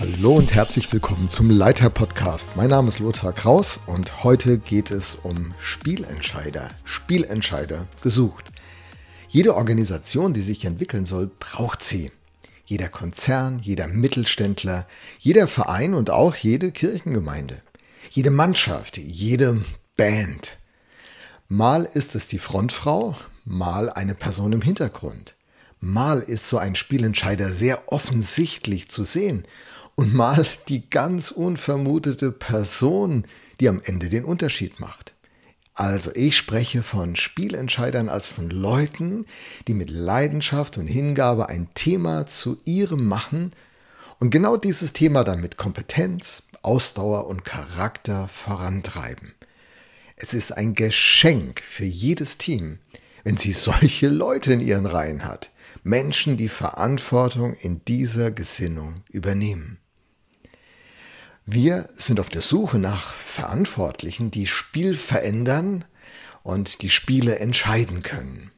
Hallo und herzlich willkommen zum Leiter Podcast. Mein Name ist Lothar Kraus und heute geht es um Spielentscheider. Spielentscheider gesucht. Jede Organisation, die sich entwickeln soll, braucht sie. Jeder Konzern, jeder Mittelständler, jeder Verein und auch jede Kirchengemeinde. Jede Mannschaft, jede Band. Mal ist es die Frontfrau, mal eine Person im Hintergrund. Mal ist so ein Spielentscheider sehr offensichtlich zu sehen und mal die ganz unvermutete Person, die am Ende den Unterschied macht. Also ich spreche von Spielentscheidern als von Leuten, die mit Leidenschaft und Hingabe ein Thema zu ihrem machen und genau dieses Thema dann mit Kompetenz, Ausdauer und Charakter vorantreiben. Es ist ein Geschenk für jedes Team, wenn sie solche Leute in ihren Reihen hat. Menschen, die Verantwortung in dieser Gesinnung übernehmen. Wir sind auf der Suche nach Verantwortlichen, die Spiel verändern und die Spiele entscheiden können.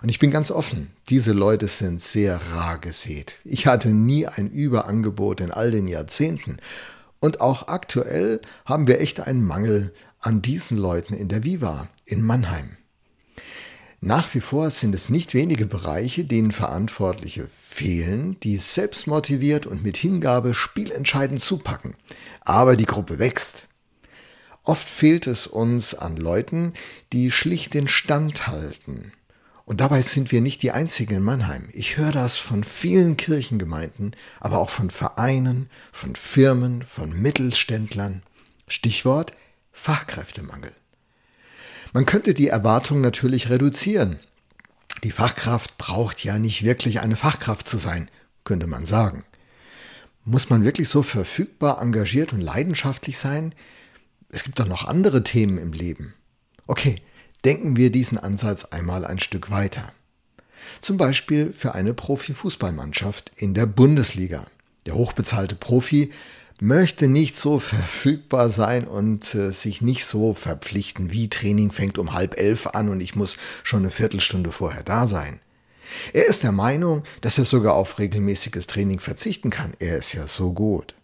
Und ich bin ganz offen, diese Leute sind sehr rar gesät. Ich hatte nie ein Überangebot in all den Jahrzehnten. Und auch aktuell haben wir echt einen Mangel an diesen Leuten in der Viva in Mannheim. Nach wie vor sind es nicht wenige Bereiche, denen Verantwortliche fehlen, die selbstmotiviert und mit Hingabe spielentscheidend zupacken. Aber die Gruppe wächst. Oft fehlt es uns an Leuten, die schlicht den Stand halten. Und dabei sind wir nicht die einzigen in Mannheim. Ich höre das von vielen Kirchengemeinden, aber auch von Vereinen, von Firmen, von Mittelständlern. Stichwort Fachkräftemangel. Man könnte die Erwartung natürlich reduzieren. Die Fachkraft braucht ja nicht wirklich eine Fachkraft zu sein, könnte man sagen. Muss man wirklich so verfügbar, engagiert und leidenschaftlich sein? Es gibt doch noch andere Themen im Leben. Okay, denken wir diesen Ansatz einmal ein Stück weiter. Zum Beispiel für eine Profifußballmannschaft in der Bundesliga. Der hochbezahlte Profi möchte nicht so verfügbar sein und äh, sich nicht so verpflichten, wie Training fängt um halb elf an und ich muss schon eine Viertelstunde vorher da sein. Er ist der Meinung, dass er sogar auf regelmäßiges Training verzichten kann. Er ist ja so gut.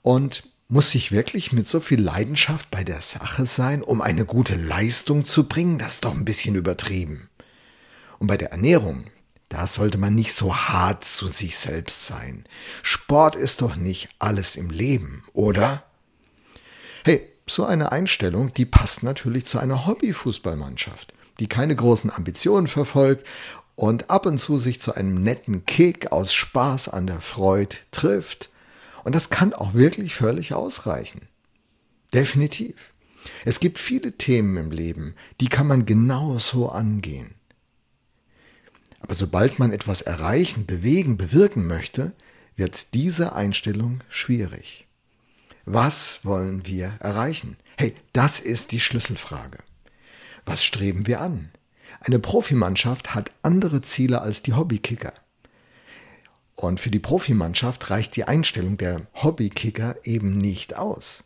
Und muss sich wirklich mit so viel Leidenschaft bei der Sache sein, um eine gute Leistung zu bringen? Das ist doch ein bisschen übertrieben. Und bei der Ernährung, da sollte man nicht so hart zu sich selbst sein. Sport ist doch nicht alles im Leben, oder? Hey, so eine Einstellung, die passt natürlich zu einer Hobbyfußballmannschaft, die keine großen Ambitionen verfolgt und ab und zu sich zu einem netten Kick aus Spaß an der Freude trifft. Und das kann auch wirklich völlig ausreichen. Definitiv. Es gibt viele Themen im Leben, die kann man genauso angehen. Aber sobald man etwas erreichen, bewegen, bewirken möchte, wird diese Einstellung schwierig. Was wollen wir erreichen? Hey, das ist die Schlüsselfrage. Was streben wir an? Eine Profimannschaft hat andere Ziele als die Hobbykicker. Und für die Profimannschaft reicht die Einstellung der Hobbykicker eben nicht aus.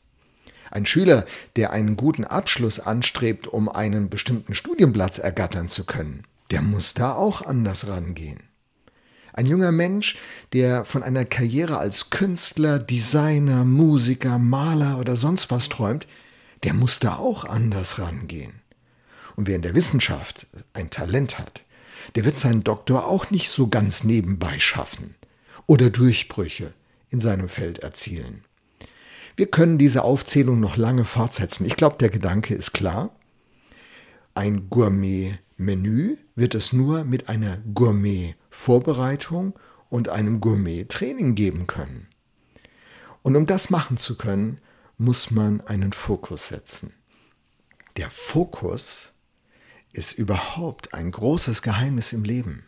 Ein Schüler, der einen guten Abschluss anstrebt, um einen bestimmten Studienplatz ergattern zu können, der muss da auch anders rangehen. Ein junger Mensch, der von einer Karriere als Künstler, Designer, Musiker, Maler oder sonst was träumt, der muss da auch anders rangehen. Und wer in der Wissenschaft ein Talent hat, der wird seinen Doktor auch nicht so ganz nebenbei schaffen oder Durchbrüche in seinem Feld erzielen. Wir können diese Aufzählung noch lange fortsetzen. Ich glaube, der Gedanke ist klar. Ein Gourmet-Menü wird es nur mit einer Gourmet-Vorbereitung und einem Gourmet-Training geben können. Und um das machen zu können, muss man einen Fokus setzen. Der Fokus ist überhaupt ein großes Geheimnis im Leben.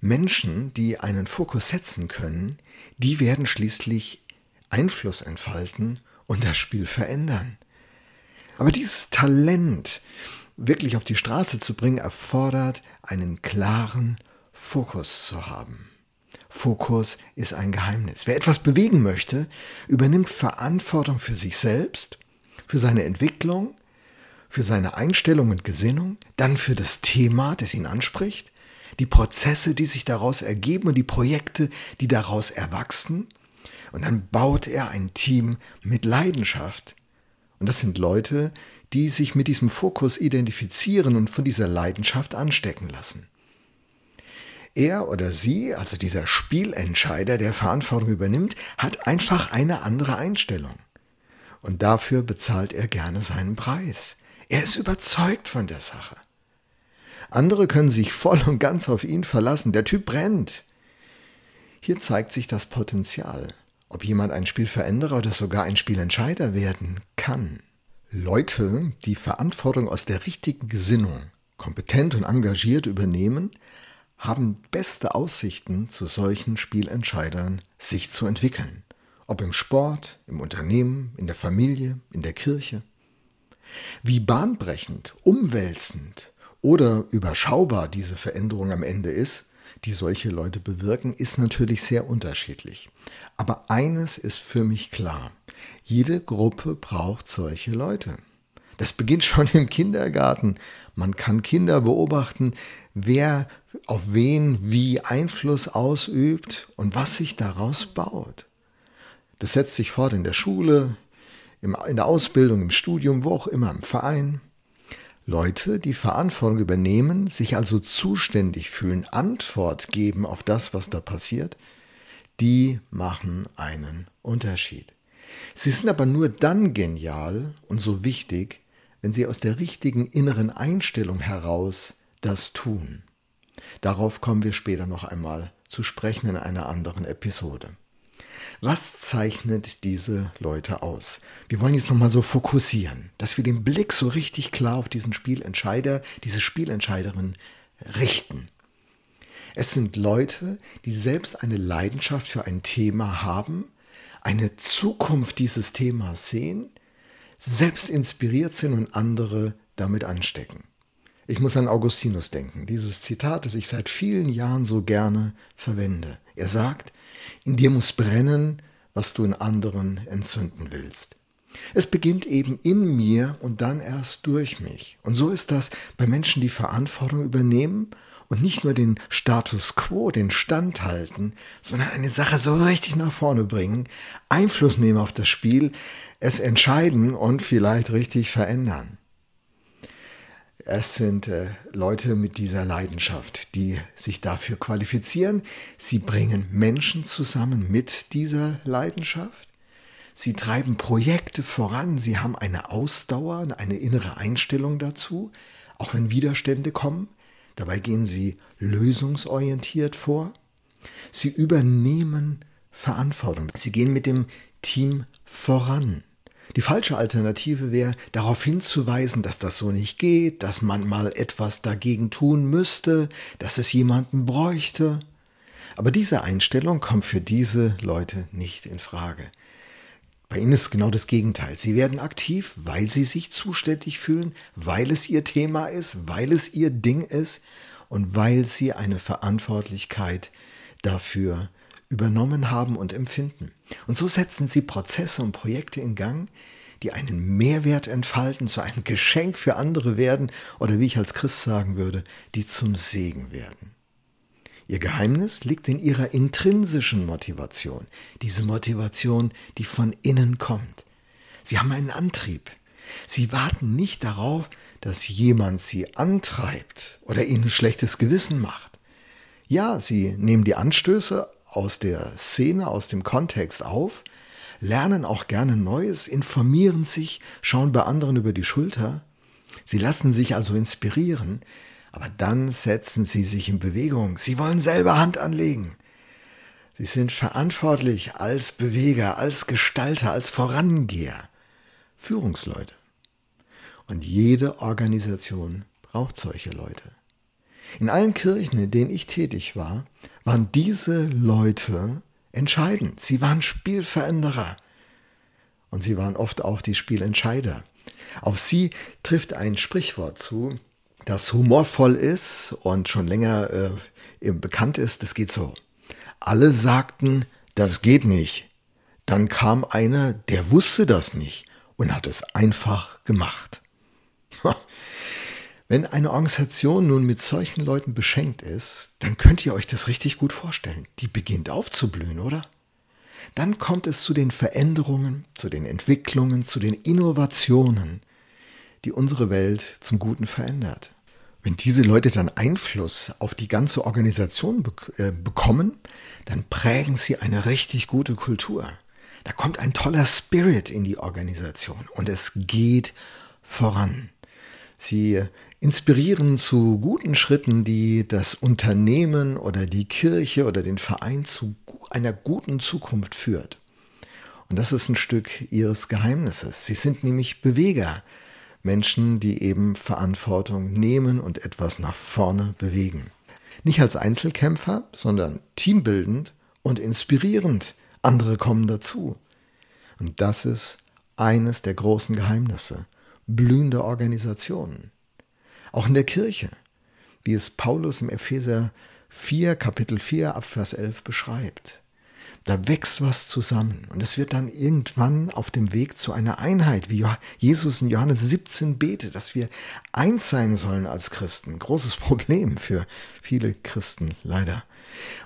Menschen, die einen Fokus setzen können, die werden schließlich Einfluss entfalten und das Spiel verändern. Aber dieses Talent, wirklich auf die Straße zu bringen, erfordert einen klaren Fokus zu haben. Fokus ist ein Geheimnis. Wer etwas bewegen möchte, übernimmt Verantwortung für sich selbst, für seine Entwicklung, für seine Einstellung und Gesinnung, dann für das Thema, das ihn anspricht, die Prozesse, die sich daraus ergeben und die Projekte, die daraus erwachsen, Und dann baut er ein Team mit Leidenschaft. Und das sind Leute, die sich mit diesem Fokus identifizieren und von dieser Leidenschaft anstecken lassen. Er oder sie, also dieser Spielentscheider, der Verantwortung übernimmt, hat einfach eine andere Einstellung. Und dafür bezahlt er gerne seinen Preis. Er ist überzeugt von der Sache. Andere können sich voll und ganz auf ihn verlassen. Der Typ brennt. Hier zeigt sich das Potenzial, ob jemand ein Spielveränderer oder sogar ein Spielentscheider werden kann. Leute, die Verantwortung aus der richtigen Gesinnung kompetent und engagiert übernehmen, haben beste Aussichten, zu solchen Spielentscheidern sich zu entwickeln. Ob im Sport, im Unternehmen, in der Familie, in der Kirche. Wie bahnbrechend, umwälzend oder überschaubar diese Veränderung am Ende ist, die solche Leute bewirken, ist natürlich sehr unterschiedlich. Aber eines ist für mich klar. Jede Gruppe braucht solche Leute. Das beginnt schon im Kindergarten. Man kann Kinder beobachten, wer auf wen wie Einfluss ausübt und was sich daraus baut. Das setzt sich fort in der Schule, in der Ausbildung, im Studium, wo auch immer, im Verein. Leute, die Verantwortung übernehmen, sich also zuständig fühlen, Antwort geben auf das, was da passiert, die machen einen Unterschied. Sie sind aber nur dann genial und so wichtig, wenn sie aus der richtigen inneren Einstellung heraus das tun. Darauf kommen wir später noch einmal zu sprechen in einer anderen Episode. Was zeichnet diese Leute aus? Wir wollen jetzt nochmal so fokussieren, dass wir den Blick so richtig klar auf diesen Spielentscheider, diese Spielentscheiderin richten. Es sind Leute, die selbst eine Leidenschaft für ein Thema haben, eine Zukunft dieses Themas sehen, selbst inspiriert sind und andere damit anstecken. Ich muss an Augustinus denken, dieses Zitat, das ich seit vielen Jahren so gerne verwende. Er sagt, in dir muss brennen, was du in anderen entzünden willst. Es beginnt eben in mir und dann erst durch mich. Und so ist das bei Menschen, die Verantwortung übernehmen und nicht nur den Status quo, den Stand halten, sondern eine Sache so richtig nach vorne bringen, Einfluss nehmen auf das Spiel, es entscheiden und vielleicht richtig verändern. Es sind äh, Leute mit dieser Leidenschaft, die sich dafür qualifizieren. Sie bringen Menschen zusammen mit dieser Leidenschaft. Sie treiben Projekte voran. Sie haben eine Ausdauer, eine innere Einstellung dazu, auch wenn Widerstände kommen. Dabei gehen sie lösungsorientiert vor. Sie übernehmen Verantwortung. Sie gehen mit dem Team voran. Die falsche Alternative wäre, darauf hinzuweisen, dass das so nicht geht, dass man mal etwas dagegen tun müsste, dass es jemanden bräuchte. Aber diese Einstellung kommt für diese Leute nicht in Frage. Bei ihnen ist genau das Gegenteil. Sie werden aktiv, weil sie sich zuständig fühlen, weil es ihr Thema ist, weil es ihr Ding ist und weil sie eine Verantwortlichkeit dafür übernommen haben und empfinden. Und so setzen sie Prozesse und Projekte in Gang, die einen Mehrwert entfalten, zu einem Geschenk für andere werden oder wie ich als Christ sagen würde, die zum Segen werden. Ihr Geheimnis liegt in ihrer intrinsischen Motivation, diese Motivation, die von innen kommt. Sie haben einen Antrieb. Sie warten nicht darauf, dass jemand sie antreibt oder ihnen schlechtes Gewissen macht. Ja, sie nehmen die Anstöße aus der Szene, aus dem Kontext auf, lernen auch gerne Neues, informieren sich, schauen bei anderen über die Schulter. Sie lassen sich also inspirieren, aber dann setzen sie sich in Bewegung. Sie wollen selber Hand anlegen. Sie sind verantwortlich als Beweger, als Gestalter, als Vorangeher, Führungsleute. Und jede Organisation braucht solche Leute. In allen Kirchen, in denen ich tätig war, waren diese Leute entscheidend. Sie waren Spielveränderer. Und sie waren oft auch die Spielentscheider. Auf sie trifft ein Sprichwort zu, das humorvoll ist und schon länger äh, bekannt ist. Das geht so. Alle sagten, das geht nicht. Dann kam einer, der wusste das nicht und hat es einfach gemacht. Wenn eine Organisation nun mit solchen Leuten beschenkt ist, dann könnt ihr euch das richtig gut vorstellen. Die beginnt aufzublühen, oder? dann kommt es zu den Veränderungen, zu den Entwicklungen, zu den Innovationen, die unsere Welt zum Guten verändert. Wenn diese Leute dann Einfluss auf die ganze Organisation äh, bekommen, dann prägen sie eine richtig gute Kultur. Da kommt ein toller Spirit in die Organisation und es geht voran. Sie inspirieren zu guten Schritten, die das Unternehmen oder die Kirche oder den Verein zu einer guten Zukunft führt. Und das ist ein Stück ihres Geheimnisses. Sie sind nämlich Beweger, Menschen, die eben Verantwortung nehmen und etwas nach vorne bewegen. Nicht als Einzelkämpfer, sondern teambildend und inspirierend. Andere kommen dazu. Und das ist eines der großen Geheimnisse. Blühende Organisationen. Auch in der Kirche, wie es Paulus im Epheser 4, Kapitel 4, Abvers 11 beschreibt. Da wächst was zusammen und es wird dann irgendwann auf dem Weg zu einer Einheit, wie Jesus in Johannes 17 betet, dass wir eins sein sollen als Christen. Großes Problem für viele Christen leider.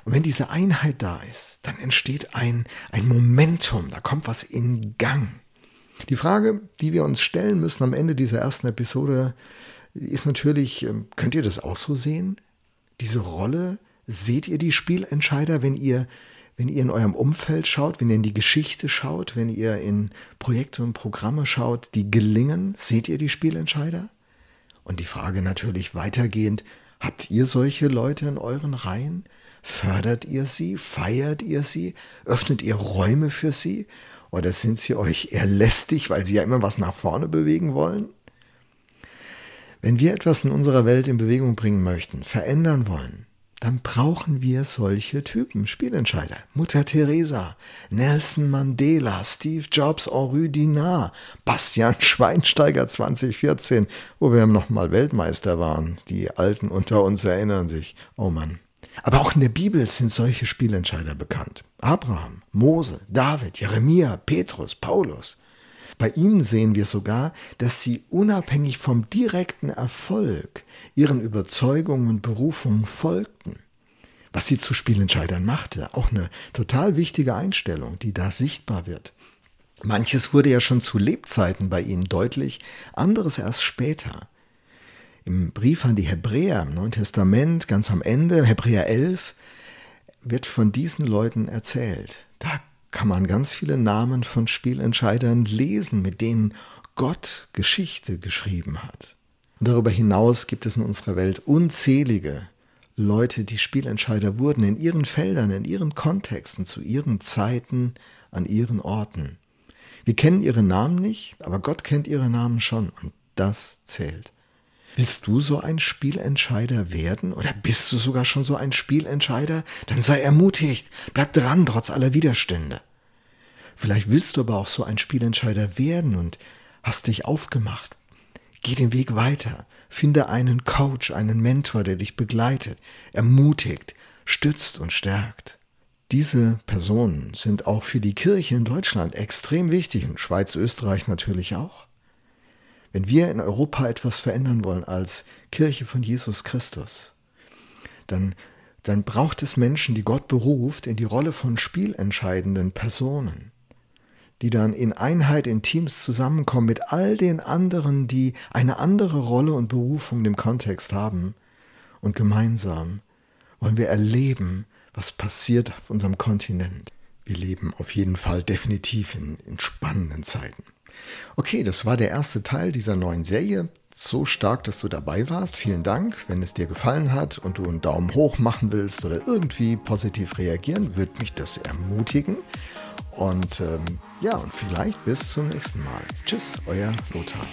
Und wenn diese Einheit da ist, dann entsteht ein, ein Momentum, da kommt was in Gang. Die Frage, die wir uns stellen müssen am Ende dieser ersten Episode, ist natürlich, ähm, könnt ihr das auch so sehen? Diese Rolle, seht ihr die Spielentscheider, wenn ihr wenn ihr in eurem Umfeld schaut, wenn ihr in die Geschichte schaut, wenn ihr in Projekte und Programme schaut, die gelingen, seht ihr die Spielentscheider? Und die Frage natürlich weitergehend, habt ihr solche Leute in euren Reihen? Fördert ihr sie? Feiert ihr sie? Öffnet ihr Räume für sie? Oder sind sie euch eher lästig, weil sie ja immer was nach vorne bewegen wollen? Wenn wir etwas in unserer Welt in Bewegung bringen möchten, verändern wollen, dann brauchen wir solche Typen, Spielentscheider. Mutter Teresa, Nelson Mandela, Steve Jobs, Henri Dinard, Bastian Schweinsteiger 2014, wo wir noch mal Weltmeister waren. Die Alten unter uns erinnern sich. Oh Mann. Aber auch in der Bibel sind solche Spielentscheider bekannt. Abraham, Mose, David, Jeremia, Petrus, Paulus. Bei ihnen sehen wir sogar, dass sie unabhängig vom direkten Erfolg ihren Überzeugungen und Berufungen folgten. Was sie zu Spielentscheidern machte, auch eine total wichtige Einstellung, die da sichtbar wird. Manches wurde ja schon zu Lebzeiten bei ihnen deutlich, anderes erst später. Im Brief an die Hebräer im Neuen Testament, ganz am Ende, Hebräer 11, wird von diesen Leuten erzählt. Da kann man ganz viele Namen von Spielentscheidern lesen, mit denen Gott Geschichte geschrieben hat. Darüber hinaus gibt es in unserer Welt unzählige Leute, die Spielentscheider wurden, in ihren Feldern, in ihren Kontexten, zu ihren Zeiten, an ihren Orten. Wir kennen ihre Namen nicht, aber Gott kennt ihre Namen schon und das zählt. Willst du so ein Spielentscheider werden oder bist du sogar schon so ein Spielentscheider? Dann sei ermutigt, bleib dran trotz aller Widerstände. Vielleicht willst du aber auch so ein Spielentscheider werden und hast dich aufgemacht. Geh den Weg weiter, finde einen Coach, einen Mentor, der dich begleitet, ermutigt, stützt und stärkt. Diese Personen sind auch für die Kirche in Deutschland extrem wichtig und Schweiz, Österreich natürlich auch. Wenn wir in Europa etwas verändern wollen als Kirche von Jesus Christus, dann, dann braucht es Menschen, die Gott beruft in die Rolle von spielentscheidenden Personen, die dann in Einheit in Teams zusammenkommen mit all den anderen, die eine andere Rolle und Berufung im Kontext haben. Und gemeinsam wollen wir erleben, was passiert auf unserem Kontinent. Wir leben auf jeden Fall definitiv in, in spannenden Zeiten. Okay, das war der erste Teil dieser neuen Serie. So stark, dass du dabei warst. Vielen Dank. Wenn es dir gefallen hat und du einen Daumen hoch machen willst oder irgendwie positiv reagieren, würde mich das ermutigen. Und ähm, ja, und vielleicht bis zum nächsten Mal. Tschüss, euer Lothar.